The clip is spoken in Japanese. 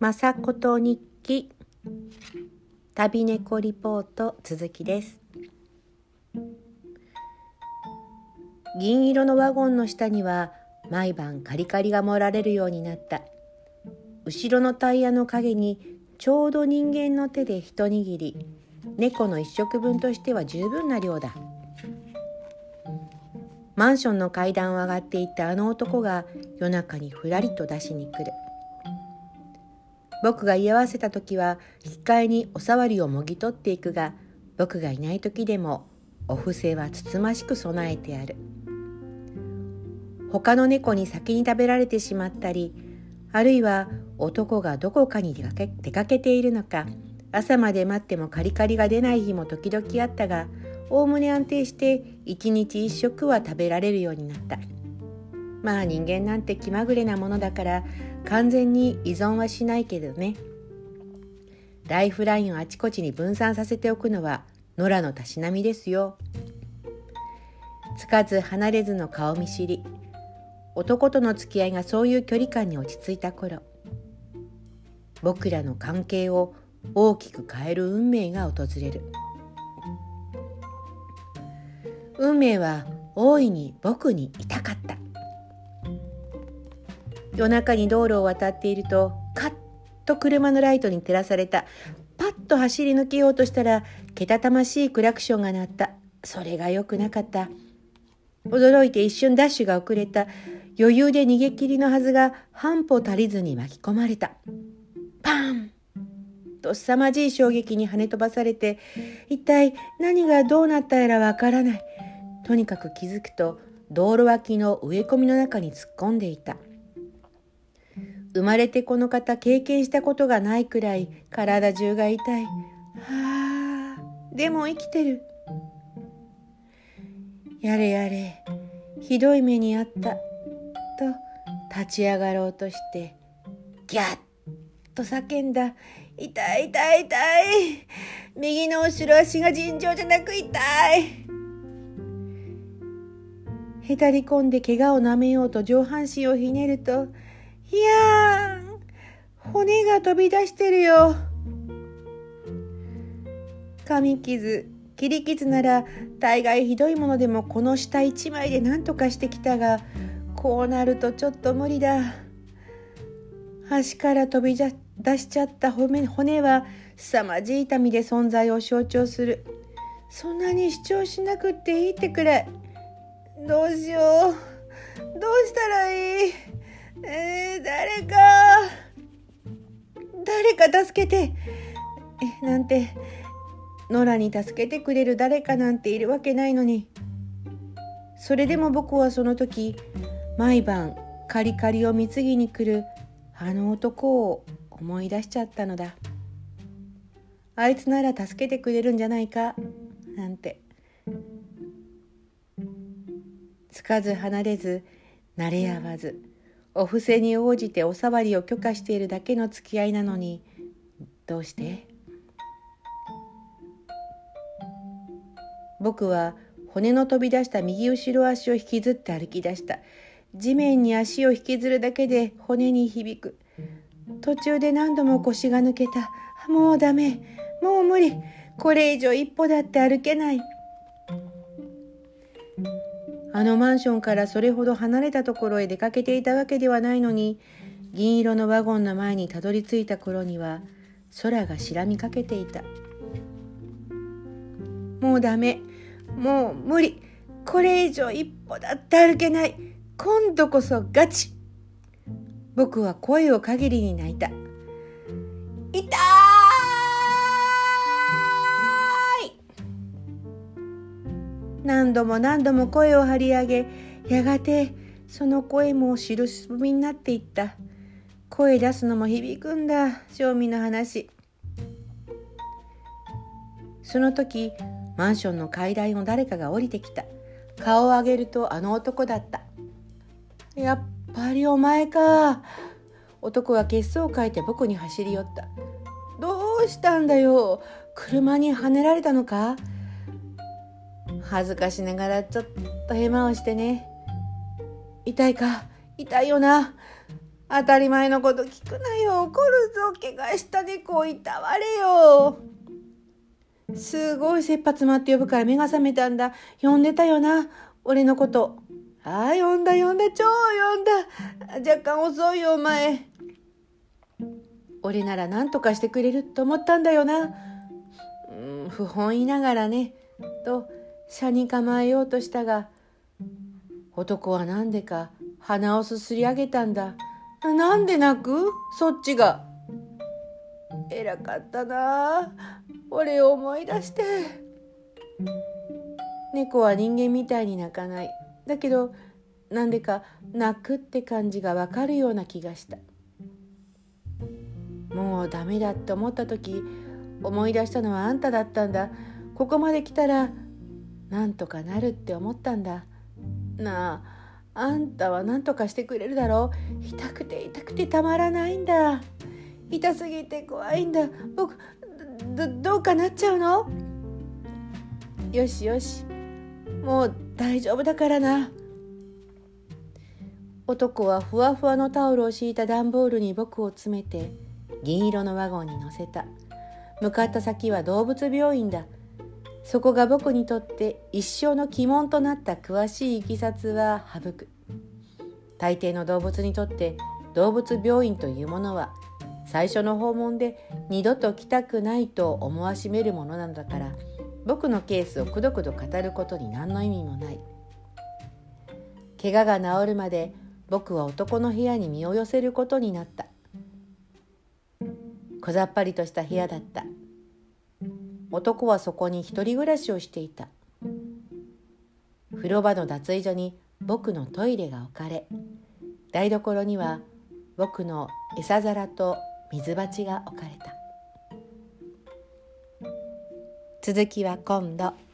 まさこと日記。旅猫リポート続きです。銀色のワゴンの下には毎晩カリカリが盛られるようになった。後ろのタイヤの陰にちょうど人間の手で一握り猫の一食分としては十分な量だ。マンションの階段を上がっていったあの男が夜中にふらりと出しに来る。僕が居合わせた時は引き換えにおさわりをもぎ取っていくが僕がいない時でもお布施はつつましく備えてある。他の猫に先に食べられてしまったりあるいは男がどこかに出かけ出かけているのか朝まで待ってもカリカリが出ない日も時々あったがおおむね安定して一日一食は食べられるようになった。まあ人間なんて気まぐれなものだから完全に依存はしないけどね。ライフラインをあちこちに分散させておくのは野良のたしなみですよ。つかず離れずの顔見知り。男との付き合いがそういう距離感に落ち着いた頃僕らの関係を大きく変える運命が訪れる。運命は大いに僕に痛かった。夜中に道路を渡っているとカッと車のライトに照らされた。パッと走り抜けようとしたらけたたましいクラクションが鳴った。それが良くなかった。驚いて一瞬ダッシュが遅れた。余裕で逃げ切りのはずが半歩足りずに巻き込まれた。パン！と凄まじい衝撃に跳ね飛ばされて一体何がどうなったやらわからない。とにかく気づくと道路脇の植え込みの中に突っ込んでいた。生まれてこの方経験したことがないくらい体中が痛い。はあ、でも生きてる。やれやれ、ひどい目にあった。と立ち上がろうとして、ギャッと叫んだ。痛い痛い痛い。右の後ろ足が尋常じゃなく痛い。へたり込んで怪我をなめようと上半身をひねると、いやー骨が飛び出してるよ。噛み傷、切り傷なら大概ひどいものでもこの下一枚で何とかしてきたが、こうなるとちょっと無理だ。足から飛び出しちゃった骨骨は凄まじい痛みで存在を象徴する。そんなに主張しなくっていいってくらい。どうしよう。どうしたらいいえー、誰か助けて。なんて。野良に助けてくれる誰かなんているわけないのに。それでも僕はその時毎晩カリカリを貢ぎに来るあの男を思い出しちゃったのだ。あいつなら助けてくれるんじゃないか。なんて。つかず離れず慣れ合わず。お布施に応じてお触りを許可しているだけの付き合いなのにどうして？僕は骨の飛び出した右後ろ足を引きずって歩き出した。地面に足を引きずるだけで骨に響く。途中で何度も腰が抜けた。もうダメ。もう無理。これ以上一歩だって歩けない。あのマンションからそれほど離れたところへ出かけていたわけではないのに銀色のワゴンの前にたどり着いた頃には空が白みかけていた。もうダメ。もう無理。これ以上一歩だって歩けない。今度こそガチ。僕は声を限りに泣いた。痛い。何度も何度も声を張り上げやがてその声も印踏みになっていった。声出すのも響くんだ。正味の話。その時マンションの階段を誰かが降りてきた。顔を上げるとあの男だった。やっぱりお前か。男は血相を変えて僕に走り寄った。どうしたんだよ。車にはねられたのか。恥ずかしながらちょっとヘマをしてね。痛いか？痛いよな。当たり前のこと聞くなよ。怒るぞ。怪我した猫をいたわれよ。すごい切羽詰まって呼ぶから目が覚めたんだ。呼んでたよな。俺のこと。ああ呼んだ呼んだ。超呼んだ。若干遅いよお前。俺なら何とかしてくれると思ったんだよな。うん不本意ながらね。と車に構えようとしたが男は何でか鼻をすすり上げたんだ。なんで泣く？そっちが。偉かったな。俺を思い出して。猫は人間みたいに泣かない。だけどなんでか泣くって感じがわかるような気がした。もうダメだって思った時思い出したのはあんただったんだ。ここまで来たらなんとかなるって思ったんだ。なああんたは何とかしてくれるだろう。痛くて痛くてたまらないんだ。痛すぎて怖いんだ。僕どうかなっちゃうの？よしよし。もう大丈夫だからな。男はふわふわのタオルを敷いた段ボールに僕を詰めて銀色のワゴンに乗せた。向かった先は動物病院だ。そこが僕にとって一生の鬼門となった詳しいいきさつは省く。大抵の動物にとって動物病院というものは最初の訪問で二度と来たくないと思わしめるものなのだから僕のケースをくどくど語ることに何の意味もない。怪我が治るまで僕は男の部屋に身を寄せることになった。小ざっぱりとした部屋だった。男はそこに一人暮らしをしていた風呂場の脱衣所に僕のトイレが置かれ台所には僕の餌皿と水鉢が置かれた続きは今度。